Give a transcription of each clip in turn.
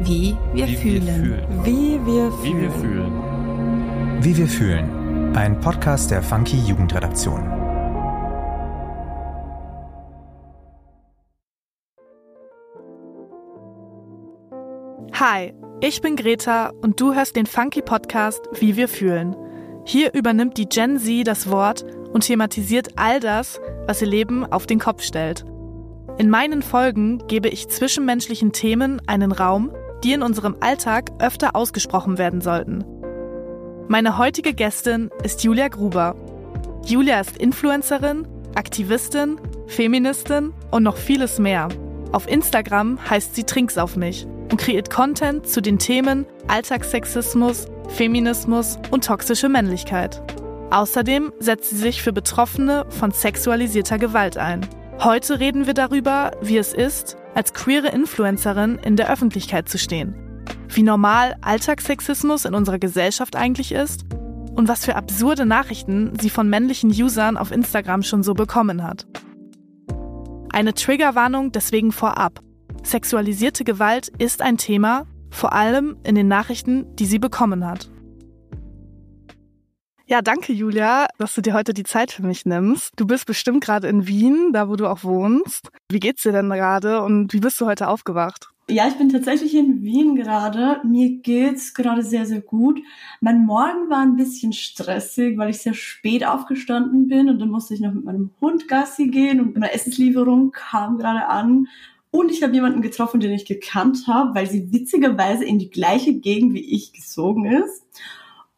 Wie wir Wie wir fühlen. fühlen. Wie wir Wie wir fühlen. fühlen. Wie wir fühlen. Ein Podcast der Funky Jugendredaktion. Hi, ich bin Greta und du hörst den Funky Podcast Wie wir fühlen. Hier übernimmt die Gen Z das Wort und thematisiert all das, was ihr Leben auf den Kopf stellt. In meinen Folgen gebe ich zwischenmenschlichen Themen einen Raum, die in unserem Alltag öfter ausgesprochen werden sollten. Meine heutige Gästin ist Julia Gruber. Julia ist Influencerin, Aktivistin, Feministin und noch vieles mehr. Auf Instagram heißt sie Trinks auf mich und kreiert Content zu den Themen Alltagssexismus, Feminismus und toxische Männlichkeit. Außerdem setzt sie sich für Betroffene von sexualisierter Gewalt ein. Heute reden wir darüber, wie es ist, als queere Influencerin in der Öffentlichkeit zu stehen. Wie normal Alltagssexismus in unserer Gesellschaft eigentlich ist und was für absurde Nachrichten sie von männlichen Usern auf Instagram schon so bekommen hat. Eine Triggerwarnung deswegen vorab. Sexualisierte Gewalt ist ein Thema, vor allem in den Nachrichten, die sie bekommen hat. Ja, danke Julia, dass du dir heute die Zeit für mich nimmst. Du bist bestimmt gerade in Wien, da wo du auch wohnst. Wie geht's dir denn gerade und wie bist du heute aufgewacht? Ja, ich bin tatsächlich in Wien gerade. Mir geht's gerade sehr, sehr gut. Mein Morgen war ein bisschen stressig, weil ich sehr spät aufgestanden bin und dann musste ich noch mit meinem Hund Gassi gehen und meine Essenslieferung kam gerade an. Und ich habe jemanden getroffen, den ich gekannt habe, weil sie witzigerweise in die gleiche Gegend wie ich gezogen ist.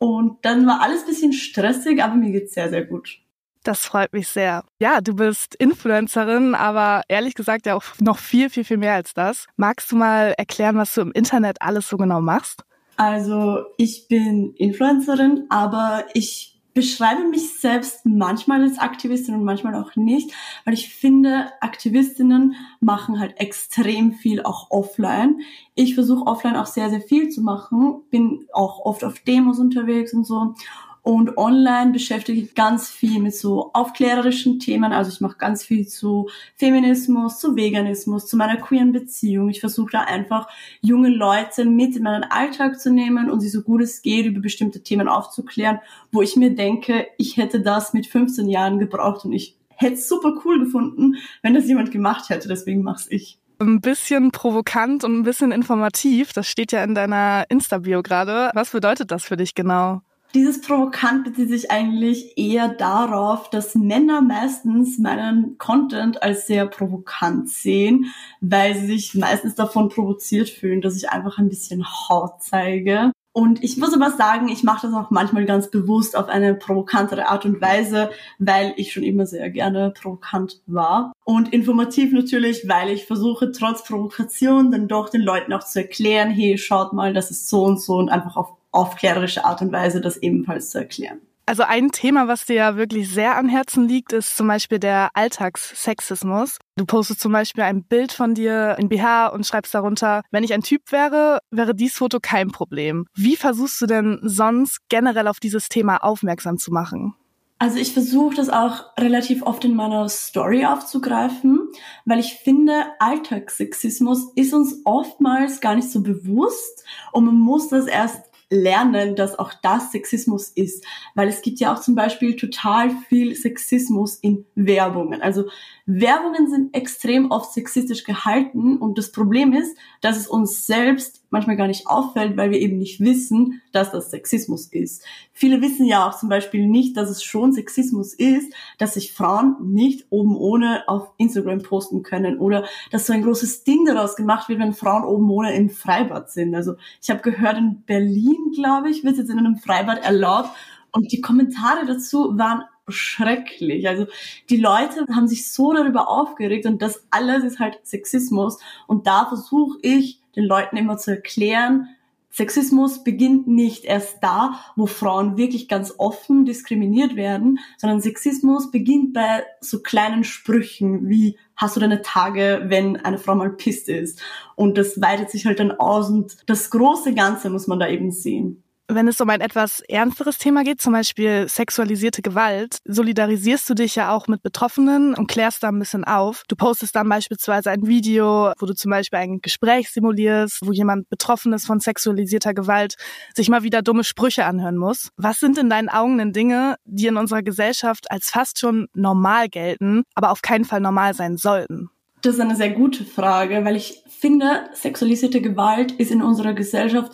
Und dann war alles ein bisschen stressig, aber mir geht's sehr, sehr gut. Das freut mich sehr. Ja, du bist Influencerin, aber ehrlich gesagt ja auch noch viel, viel, viel mehr als das. Magst du mal erklären, was du im Internet alles so genau machst? Also ich bin Influencerin, aber ich beschreibe mich selbst manchmal als Aktivistin und manchmal auch nicht, weil ich finde, Aktivistinnen machen halt extrem viel auch offline. Ich versuche offline auch sehr, sehr viel zu machen, bin auch oft auf Demos unterwegs und so. Und online beschäftige ich ganz viel mit so aufklärerischen Themen. Also ich mache ganz viel zu Feminismus, zu Veganismus, zu meiner queeren Beziehung. Ich versuche da einfach junge Leute mit in meinen Alltag zu nehmen und sie so gut es geht über bestimmte Themen aufzuklären, wo ich mir denke, ich hätte das mit 15 Jahren gebraucht und ich hätte es super cool gefunden, wenn das jemand gemacht hätte. Deswegen mach's ich ein bisschen provokant und ein bisschen informativ. Das steht ja in deiner Insta-Bio gerade. Was bedeutet das für dich genau? Dieses Provokant bezieht sich eigentlich eher darauf, dass Männer meistens meinen Content als sehr provokant sehen, weil sie sich meistens davon provoziert fühlen, dass ich einfach ein bisschen Haut zeige. Und ich muss aber sagen, ich mache das auch manchmal ganz bewusst auf eine provokantere Art und Weise, weil ich schon immer sehr gerne provokant war. Und informativ natürlich, weil ich versuche, trotz Provokation dann doch den Leuten auch zu erklären, hey, schaut mal, das ist so und so und einfach auf aufklärerische Art und Weise das ebenfalls zu erklären. Also ein Thema, was dir ja wirklich sehr am Herzen liegt, ist zum Beispiel der Alltagssexismus. Du postest zum Beispiel ein Bild von dir in BH und schreibst darunter, wenn ich ein Typ wäre, wäre dies Foto kein Problem. Wie versuchst du denn sonst generell auf dieses Thema aufmerksam zu machen? Also ich versuche das auch relativ oft in meiner Story aufzugreifen, weil ich finde, Alltagssexismus ist uns oftmals gar nicht so bewusst und man muss das erst lernen, dass auch das Sexismus ist. Weil es gibt ja auch zum Beispiel total viel Sexismus in Werbungen. Also Werbungen sind extrem oft sexistisch gehalten und das Problem ist, dass es uns selbst manchmal gar nicht auffällt, weil wir eben nicht wissen, dass das Sexismus ist. Viele wissen ja auch zum Beispiel nicht, dass es schon Sexismus ist, dass sich Frauen nicht oben ohne auf Instagram posten können oder dass so ein großes Ding daraus gemacht wird, wenn Frauen oben ohne im Freibad sind. Also ich habe gehört, in Berlin, glaube ich, wird jetzt in einem Freibad erlaubt und die Kommentare dazu waren schrecklich. Also die Leute haben sich so darüber aufgeregt und das alles ist halt Sexismus. Und da versuche ich den Leuten immer zu erklären, Sexismus beginnt nicht erst da, wo Frauen wirklich ganz offen diskriminiert werden, sondern Sexismus beginnt bei so kleinen Sprüchen wie hast du deine Tage, wenn eine Frau mal pisst ist. Und das weitet sich halt dann aus und das große Ganze muss man da eben sehen. Wenn es um ein etwas ernsteres Thema geht, zum Beispiel sexualisierte Gewalt, solidarisierst du dich ja auch mit Betroffenen und klärst da ein bisschen auf. Du postest dann beispielsweise ein Video, wo du zum Beispiel ein Gespräch simulierst, wo jemand betroffen ist von sexualisierter Gewalt, sich mal wieder dumme Sprüche anhören muss. Was sind in deinen Augen denn Dinge, die in unserer Gesellschaft als fast schon normal gelten, aber auf keinen Fall normal sein sollten? Das ist eine sehr gute Frage, weil ich finde, sexualisierte Gewalt ist in unserer Gesellschaft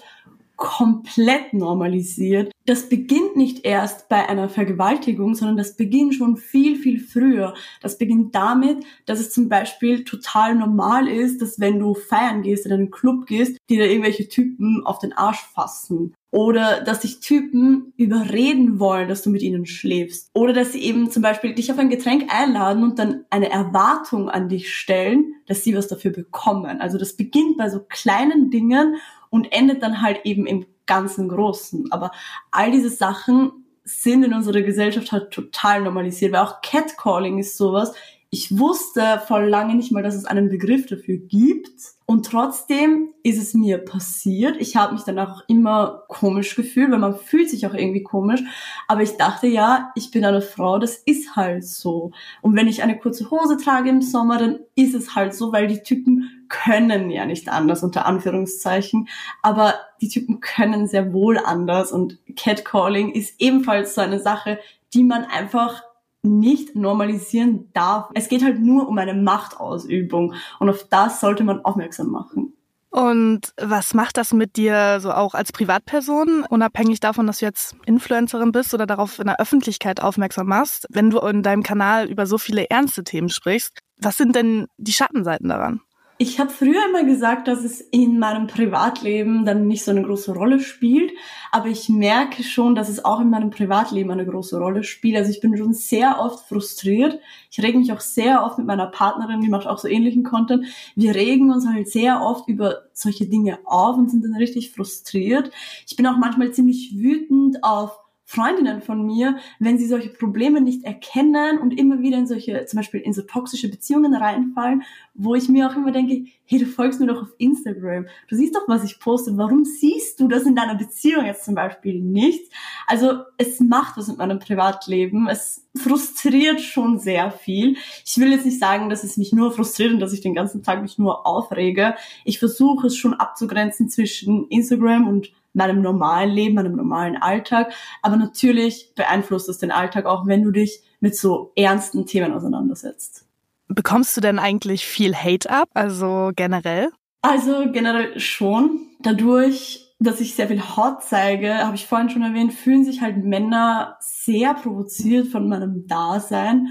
komplett normalisiert. Das beginnt nicht erst bei einer Vergewaltigung, sondern das beginnt schon viel, viel früher. Das beginnt damit, dass es zum Beispiel total normal ist, dass wenn du feiern gehst, in einen Club gehst, die da irgendwelche Typen auf den Arsch fassen. Oder dass sich Typen überreden wollen, dass du mit ihnen schläfst. Oder dass sie eben zum Beispiel dich auf ein Getränk einladen und dann eine Erwartung an dich stellen, dass sie was dafür bekommen. Also das beginnt bei so kleinen Dingen und endet dann halt eben im ganzen Großen. Aber all diese Sachen sind in unserer Gesellschaft halt total normalisiert, weil auch Catcalling ist sowas. Ich wusste vor lange nicht mal, dass es einen Begriff dafür gibt. Und trotzdem ist es mir passiert. Ich habe mich danach auch immer komisch gefühlt, weil man fühlt sich auch irgendwie komisch. Aber ich dachte, ja, ich bin eine Frau, das ist halt so. Und wenn ich eine kurze Hose trage im Sommer, dann ist es halt so, weil die Typen können ja nicht anders, unter Anführungszeichen. Aber die Typen können sehr wohl anders. Und Catcalling ist ebenfalls so eine Sache, die man einfach nicht normalisieren darf. Es geht halt nur um eine Machtausübung und auf das sollte man aufmerksam machen. Und was macht das mit dir so auch als Privatperson, unabhängig davon, dass du jetzt Influencerin bist oder darauf in der Öffentlichkeit aufmerksam machst, wenn du in deinem Kanal über so viele ernste Themen sprichst? Was sind denn die Schattenseiten daran? Ich habe früher immer gesagt, dass es in meinem Privatleben dann nicht so eine große Rolle spielt, aber ich merke schon, dass es auch in meinem Privatleben eine große Rolle spielt. Also ich bin schon sehr oft frustriert. Ich reg mich auch sehr oft mit meiner Partnerin, die macht auch so ähnlichen Content. Wir regen uns halt sehr oft über solche Dinge auf und sind dann richtig frustriert. Ich bin auch manchmal ziemlich wütend auf Freundinnen von mir, wenn sie solche Probleme nicht erkennen und immer wieder in solche, zum Beispiel in so toxische Beziehungen reinfallen, wo ich mir auch immer denke, hey, du folgst mir doch auf Instagram. Du siehst doch, was ich poste. Warum siehst du das in deiner Beziehung jetzt zum Beispiel nicht? Also es macht was mit meinem Privatleben. Es frustriert schon sehr viel. Ich will jetzt nicht sagen, dass es mich nur frustriert und dass ich den ganzen Tag mich nur aufrege. Ich versuche es schon abzugrenzen zwischen Instagram und meinem normalen Leben, meinem normalen Alltag. Aber natürlich beeinflusst es den Alltag auch, wenn du dich mit so ernsten Themen auseinandersetzt. Bekommst du denn eigentlich viel Hate ab, also generell? Also generell schon. Dadurch, dass ich sehr viel Hot zeige, habe ich vorhin schon erwähnt, fühlen sich halt Männer sehr provoziert von meinem Dasein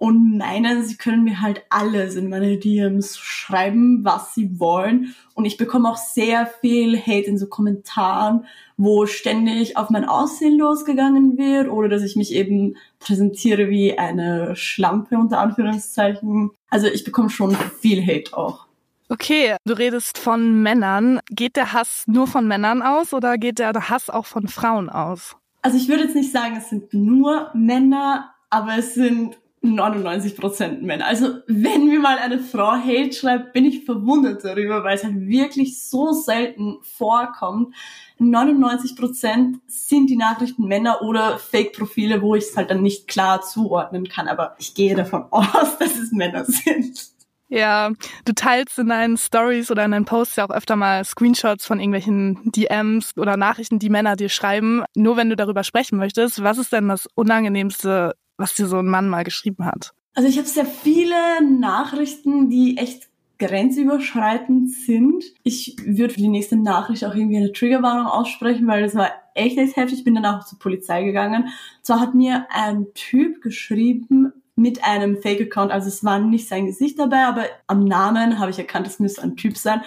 und meinen, sie können mir halt alles in meine DMs schreiben, was sie wollen. Und ich bekomme auch sehr viel Hate in so Kommentaren, wo ständig auf mein Aussehen losgegangen wird oder dass ich mich eben präsentiere wie eine Schlampe unter Anführungszeichen. Also ich bekomme schon viel Hate auch. Okay, du redest von Männern. Geht der Hass nur von Männern aus oder geht der Hass auch von Frauen aus? Also ich würde jetzt nicht sagen, es sind nur Männer, aber es sind 99 Prozent Männer. Also wenn mir mal eine Frau Hate schreibt, bin ich verwundert darüber, weil es halt wirklich so selten vorkommt. 99 Prozent sind die Nachrichten Männer oder Fake-Profile, wo ich es halt dann nicht klar zuordnen kann. Aber ich gehe davon aus, dass es Männer sind. Ja, du teilst in deinen Stories oder in deinen Posts ja auch öfter mal Screenshots von irgendwelchen DMs oder Nachrichten, die Männer dir schreiben. Nur wenn du darüber sprechen möchtest, was ist denn das unangenehmste was dir so ein Mann mal geschrieben hat? Also ich habe sehr viele Nachrichten, die echt grenzüberschreitend sind. Ich würde für die nächste Nachricht auch irgendwie eine Triggerwarnung aussprechen, weil das war echt, echt heftig. Ich bin dann auch zur Polizei gegangen. Zwar hat mir ein Typ geschrieben mit einem Fake-Account, also es war nicht sein Gesicht dabei, aber am Namen habe ich erkannt, es müsste ein Typ sein.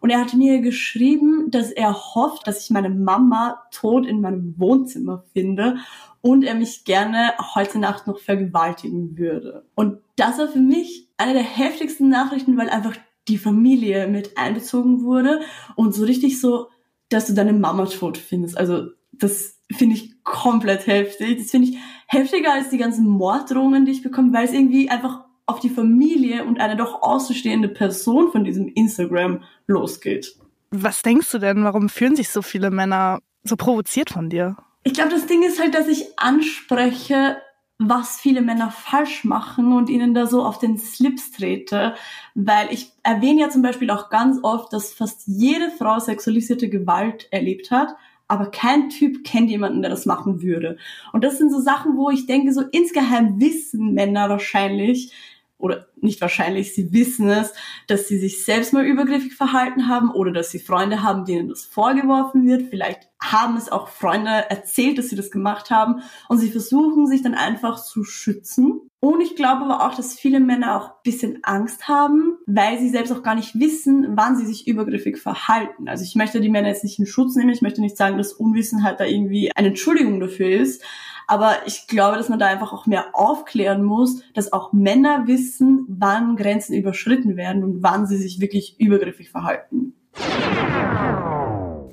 Und er hat mir geschrieben, dass er hofft, dass ich meine Mama tot in meinem Wohnzimmer finde und er mich gerne heute Nacht noch vergewaltigen würde. Und das war für mich eine der heftigsten Nachrichten, weil einfach die Familie mit einbezogen wurde und so richtig so, dass du deine Mama tot findest. Also das finde ich komplett heftig. Das finde ich heftiger als die ganzen Morddrohungen, die ich bekomme, weil es irgendwie einfach auf die Familie und eine doch außenstehende Person von diesem Instagram losgeht. Was denkst du denn, warum fühlen sich so viele Männer so provoziert von dir? Ich glaube, das Ding ist halt, dass ich anspreche, was viele Männer falsch machen und ihnen da so auf den Slips trete, weil ich erwähne ja zum Beispiel auch ganz oft, dass fast jede Frau sexualisierte Gewalt erlebt hat, aber kein Typ kennt jemanden, der das machen würde. Und das sind so Sachen, wo ich denke, so insgeheim wissen Männer wahrscheinlich, oder nicht wahrscheinlich, sie wissen es, dass sie sich selbst mal übergriffig verhalten haben oder dass sie Freunde haben, denen das vorgeworfen wird. Vielleicht haben es auch Freunde erzählt, dass sie das gemacht haben und sie versuchen sich dann einfach zu schützen. Und ich glaube aber auch, dass viele Männer auch ein bisschen Angst haben, weil sie selbst auch gar nicht wissen, wann sie sich übergriffig verhalten. Also ich möchte die Männer jetzt nicht in Schutz nehmen, ich möchte nicht sagen, dass Unwissenheit da irgendwie eine Entschuldigung dafür ist, aber ich glaube, dass man da einfach auch mehr aufklären muss, dass auch Männer wissen, wann Grenzen überschritten werden und wann sie sich wirklich übergriffig verhalten.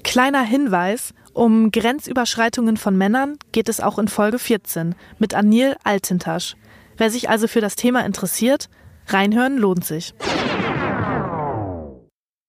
Kleiner Hinweis, um Grenzüberschreitungen von Männern geht es auch in Folge 14 mit Anil Altintasch. Wer sich also für das Thema interessiert, reinhören lohnt sich.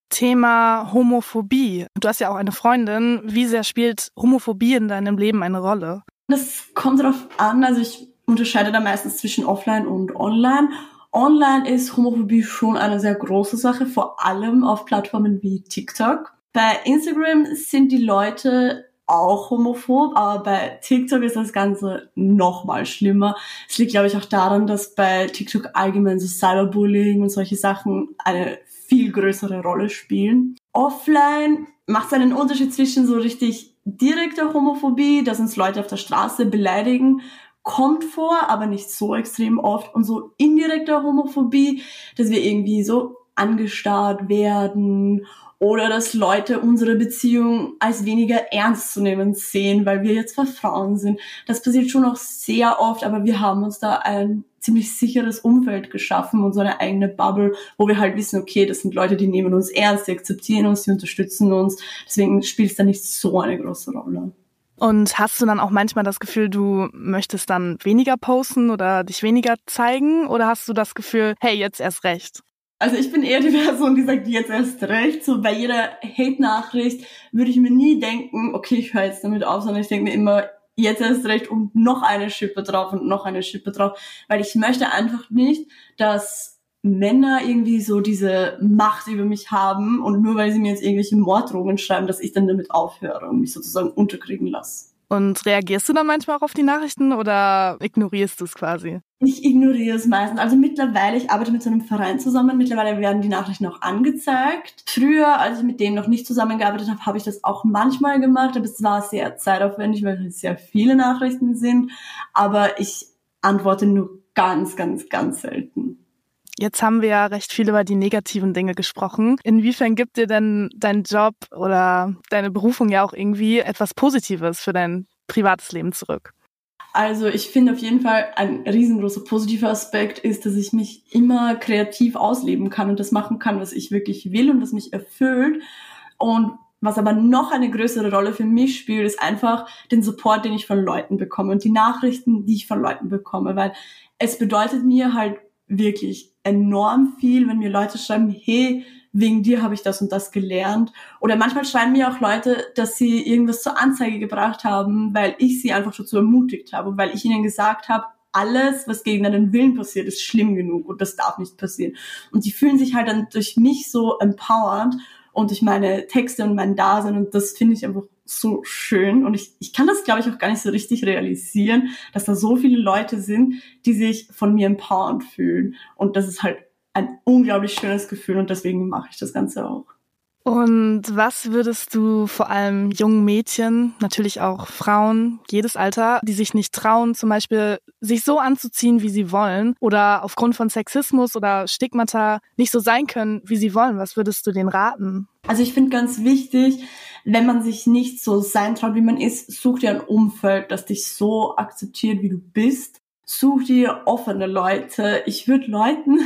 Thema Homophobie. Du hast ja auch eine Freundin. Wie sehr spielt Homophobie in deinem Leben eine Rolle? Das kommt darauf an. Also ich unterscheide da meistens zwischen offline und online. Online ist Homophobie schon eine sehr große Sache, vor allem auf Plattformen wie TikTok. Bei Instagram sind die Leute auch homophob, aber bei TikTok ist das Ganze noch mal schlimmer. Es liegt, glaube ich, auch daran, dass bei TikTok allgemein so Cyberbullying und solche Sachen eine viel größere Rolle spielen. Offline macht es einen Unterschied zwischen so richtig direkter Homophobie, dass uns Leute auf der Straße beleidigen, kommt vor, aber nicht so extrem oft. Und so indirekter Homophobie, dass wir irgendwie so angestarrt werden oder dass Leute unsere Beziehung als weniger ernst zu nehmen sehen, weil wir jetzt Frauen sind. Das passiert schon auch sehr oft, aber wir haben uns da ein ziemlich sicheres Umfeld geschaffen und so eine eigene Bubble, wo wir halt wissen, okay, das sind Leute, die nehmen uns ernst, die akzeptieren uns, die unterstützen uns. Deswegen spielt es da nicht so eine große Rolle. Und hast du dann auch manchmal das Gefühl, du möchtest dann weniger posten oder dich weniger zeigen? Oder hast du das Gefühl, hey, jetzt erst recht? Also ich bin eher die Person, die sagt, jetzt erst recht. So bei jeder Hate-Nachricht würde ich mir nie denken, okay, ich höre jetzt damit auf, sondern ich denke mir immer, jetzt erst recht und noch eine Schippe drauf und noch eine Schippe drauf, weil ich möchte einfach nicht, dass Männer irgendwie so diese Macht über mich haben und nur weil sie mir jetzt irgendwelche Morddrohungen schreiben, dass ich dann damit aufhöre und mich sozusagen unterkriegen lasse. Und reagierst du dann manchmal auch auf die Nachrichten oder ignorierst du es quasi? Ich ignoriere es meistens. Also mittlerweile, ich arbeite mit so einem Verein zusammen. Mittlerweile werden die Nachrichten auch angezeigt. Früher, als ich mit denen noch nicht zusammengearbeitet habe, habe ich das auch manchmal gemacht. Aber es war sehr zeitaufwendig, weil es sehr viele Nachrichten sind. Aber ich antworte nur ganz, ganz, ganz selten. Jetzt haben wir ja recht viel über die negativen Dinge gesprochen. Inwiefern gibt dir denn dein Job oder deine Berufung ja auch irgendwie etwas Positives für dein privates Leben zurück? Also ich finde auf jeden Fall ein riesengroßer positiver Aspekt ist, dass ich mich immer kreativ ausleben kann und das machen kann, was ich wirklich will und was mich erfüllt. Und was aber noch eine größere Rolle für mich spielt, ist einfach den Support, den ich von Leuten bekomme und die Nachrichten, die ich von Leuten bekomme, weil es bedeutet mir halt wirklich enorm viel, wenn mir Leute schreiben, hey, wegen dir habe ich das und das gelernt. Oder manchmal schreiben mir auch Leute, dass sie irgendwas zur Anzeige gebracht haben, weil ich sie einfach dazu ermutigt habe, weil ich ihnen gesagt habe, alles, was gegen deinen Willen passiert, ist schlimm genug und das darf nicht passieren. Und die fühlen sich halt dann durch mich so empowered und durch meine Texte und mein Dasein und das finde ich einfach so schön und ich, ich kann das, glaube ich, auch gar nicht so richtig realisieren, dass da so viele Leute sind, die sich von mir empowered fühlen und das ist halt ein unglaublich schönes Gefühl und deswegen mache ich das Ganze auch. Und was würdest du vor allem jungen Mädchen, natürlich auch Frauen, jedes Alter, die sich nicht trauen, zum Beispiel sich so anzuziehen, wie sie wollen, oder aufgrund von Sexismus oder Stigmata nicht so sein können, wie sie wollen, was würdest du denen raten? Also ich finde ganz wichtig, wenn man sich nicht so sein traut, wie man ist, such dir ein Umfeld, das dich so akzeptiert, wie du bist. Such dir offene Leute. Ich würde Leuten,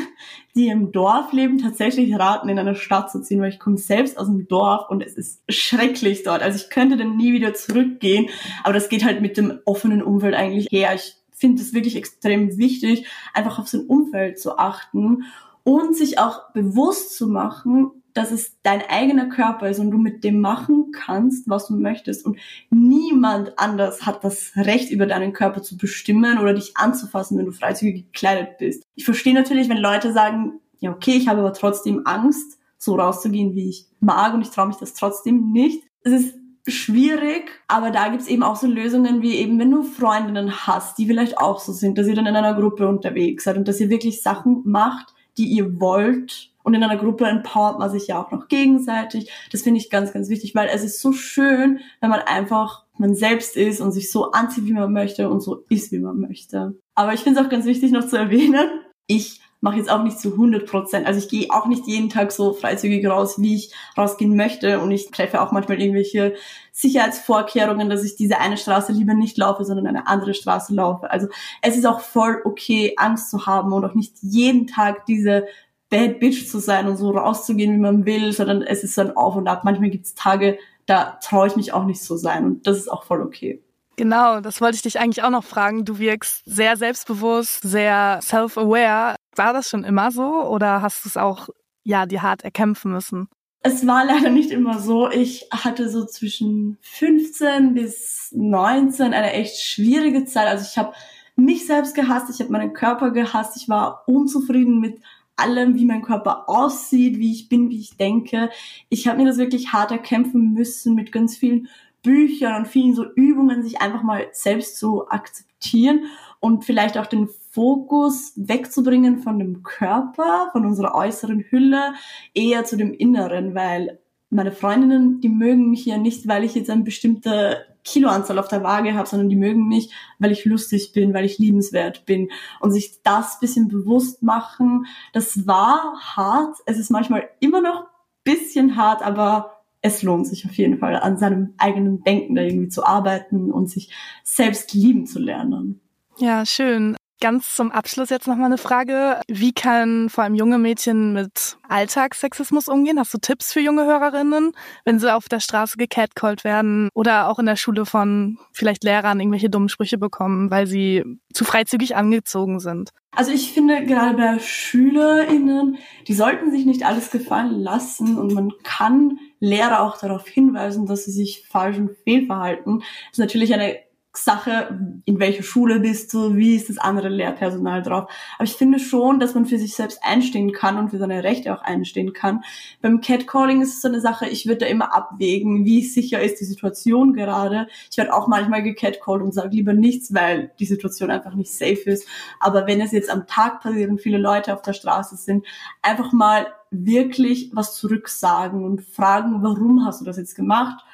die im Dorf leben, tatsächlich raten, in eine Stadt zu ziehen, weil ich komme selbst aus dem Dorf und es ist schrecklich dort. Also ich könnte dann nie wieder zurückgehen, aber das geht halt mit dem offenen Umfeld eigentlich her. Ich finde es wirklich extrem wichtig, einfach auf sein Umfeld zu achten und sich auch bewusst zu machen, dass es dein eigener Körper ist und du mit dem machen kannst, was du möchtest. Und niemand anders hat das Recht, über deinen Körper zu bestimmen oder dich anzufassen, wenn du freizügig gekleidet bist. Ich verstehe natürlich, wenn Leute sagen, ja, okay, ich habe aber trotzdem Angst, so rauszugehen, wie ich mag und ich traue mich das trotzdem nicht. Es ist schwierig, aber da gibt's eben auch so Lösungen wie eben, wenn du Freundinnen hast, die vielleicht auch so sind, dass ihr dann in einer Gruppe unterwegs seid und dass ihr wirklich Sachen macht, die ihr wollt. Und in einer Gruppe empowert man sich ja auch noch gegenseitig. Das finde ich ganz, ganz wichtig, weil es ist so schön, wenn man einfach man selbst ist und sich so anzieht, wie man möchte und so ist, wie man möchte. Aber ich finde es auch ganz wichtig noch zu erwähnen, ich mache jetzt auch nicht zu 100 Prozent. Also ich gehe auch nicht jeden Tag so freizügig raus, wie ich rausgehen möchte. Und ich treffe auch manchmal irgendwelche Sicherheitsvorkehrungen, dass ich diese eine Straße lieber nicht laufe, sondern eine andere Straße laufe. Also es ist auch voll okay, Angst zu haben und auch nicht jeden Tag diese Bad Bitch zu sein und so rauszugehen, wie man will, sondern es ist so ein Auf und Ab. Manchmal gibt es Tage, da traue ich mich auch nicht so sein und das ist auch voll okay. Genau, das wollte ich dich eigentlich auch noch fragen. Du wirkst sehr selbstbewusst, sehr self-aware. War das schon immer so oder hast du es auch ja dir hart erkämpfen müssen? Es war leider nicht immer so. Ich hatte so zwischen 15 bis 19 eine echt schwierige Zeit. Also ich habe mich selbst gehasst, ich habe meinen Körper gehasst, ich war unzufrieden mit allem, wie mein Körper aussieht, wie ich bin, wie ich denke. Ich habe mir das wirklich hart erkämpfen müssen mit ganz vielen Büchern und vielen so Übungen, sich einfach mal selbst zu akzeptieren und vielleicht auch den Fokus wegzubringen von dem Körper, von unserer äußeren Hülle, eher zu dem Inneren, weil meine Freundinnen, die mögen mich ja nicht, weil ich jetzt eine bestimmte Kiloanzahl auf der Waage habe, sondern die mögen mich, weil ich lustig bin, weil ich liebenswert bin. Und sich das bisschen bewusst machen, das war hart. Es ist manchmal immer noch bisschen hart, aber es lohnt sich auf jeden Fall, an seinem eigenen Denken da irgendwie zu arbeiten und sich selbst lieben zu lernen. Ja, schön. Ganz zum Abschluss jetzt nochmal eine Frage. Wie kann vor allem junge Mädchen mit Alltagssexismus umgehen? Hast du Tipps für junge Hörerinnen, wenn sie auf der Straße gecatcallt werden oder auch in der Schule von vielleicht Lehrern irgendwelche dummen Sprüche bekommen, weil sie zu freizügig angezogen sind? Also ich finde gerade bei SchülerInnen, die sollten sich nicht alles gefallen lassen und man kann Lehrer auch darauf hinweisen, dass sie sich falsch und fehlverhalten. Das ist natürlich eine Sache, in welcher Schule bist du, wie ist das andere Lehrpersonal drauf. Aber ich finde schon, dass man für sich selbst einstehen kann und für seine Rechte auch einstehen kann. Beim Catcalling ist es so eine Sache, ich würde da immer abwägen, wie sicher ist die Situation gerade. Ich werde auch manchmal gecatcalled und sage lieber nichts, weil die Situation einfach nicht safe ist. Aber wenn es jetzt am Tag passiert und viele Leute auf der Straße sind, einfach mal wirklich was zurücksagen und fragen, warum hast du das jetzt gemacht?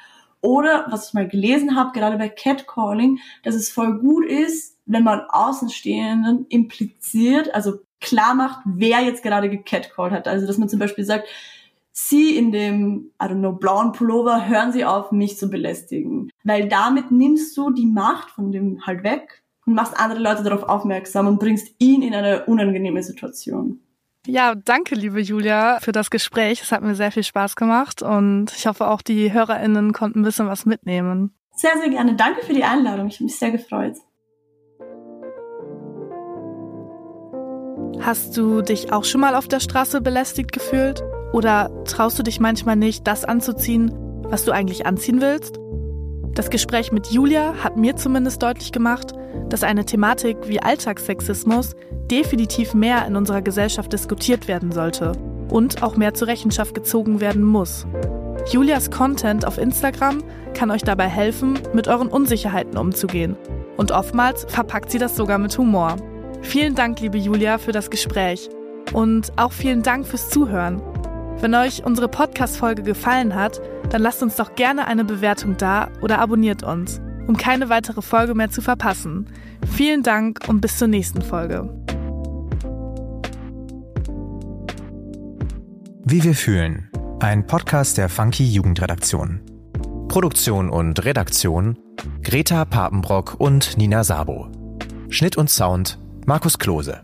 Oder was ich mal gelesen habe, gerade bei Catcalling, dass es voll gut ist, wenn man Außenstehenden impliziert, also klar macht, wer jetzt gerade gecatcalled hat. Also dass man zum Beispiel sagt, Sie in dem, I don't know, blauen Pullover, hören Sie auf, mich zu belästigen. Weil damit nimmst du die Macht von dem halt weg und machst andere Leute darauf aufmerksam und bringst ihn in eine unangenehme Situation. Ja, danke, liebe Julia, für das Gespräch. Es hat mir sehr viel Spaß gemacht und ich hoffe auch die HörerInnen konnten ein bisschen was mitnehmen. Sehr, sehr gerne. Danke für die Einladung. Ich habe mich sehr gefreut. Hast du dich auch schon mal auf der Straße belästigt gefühlt? Oder traust du dich manchmal nicht, das anzuziehen, was du eigentlich anziehen willst? Das Gespräch mit Julia hat mir zumindest deutlich gemacht, dass eine Thematik wie Alltagssexismus definitiv mehr in unserer Gesellschaft diskutiert werden sollte und auch mehr zur Rechenschaft gezogen werden muss. Julias Content auf Instagram kann euch dabei helfen, mit euren Unsicherheiten umzugehen. Und oftmals verpackt sie das sogar mit Humor. Vielen Dank, liebe Julia, für das Gespräch. Und auch vielen Dank fürs Zuhören. Wenn euch unsere Podcast-Folge gefallen hat, dann lasst uns doch gerne eine Bewertung da oder abonniert uns, um keine weitere Folge mehr zu verpassen. Vielen Dank und bis zur nächsten Folge. Wie wir fühlen. Ein Podcast der Funky Jugendredaktion. Produktion und Redaktion Greta Papenbrock und Nina Sabo. Schnitt und Sound Markus Klose.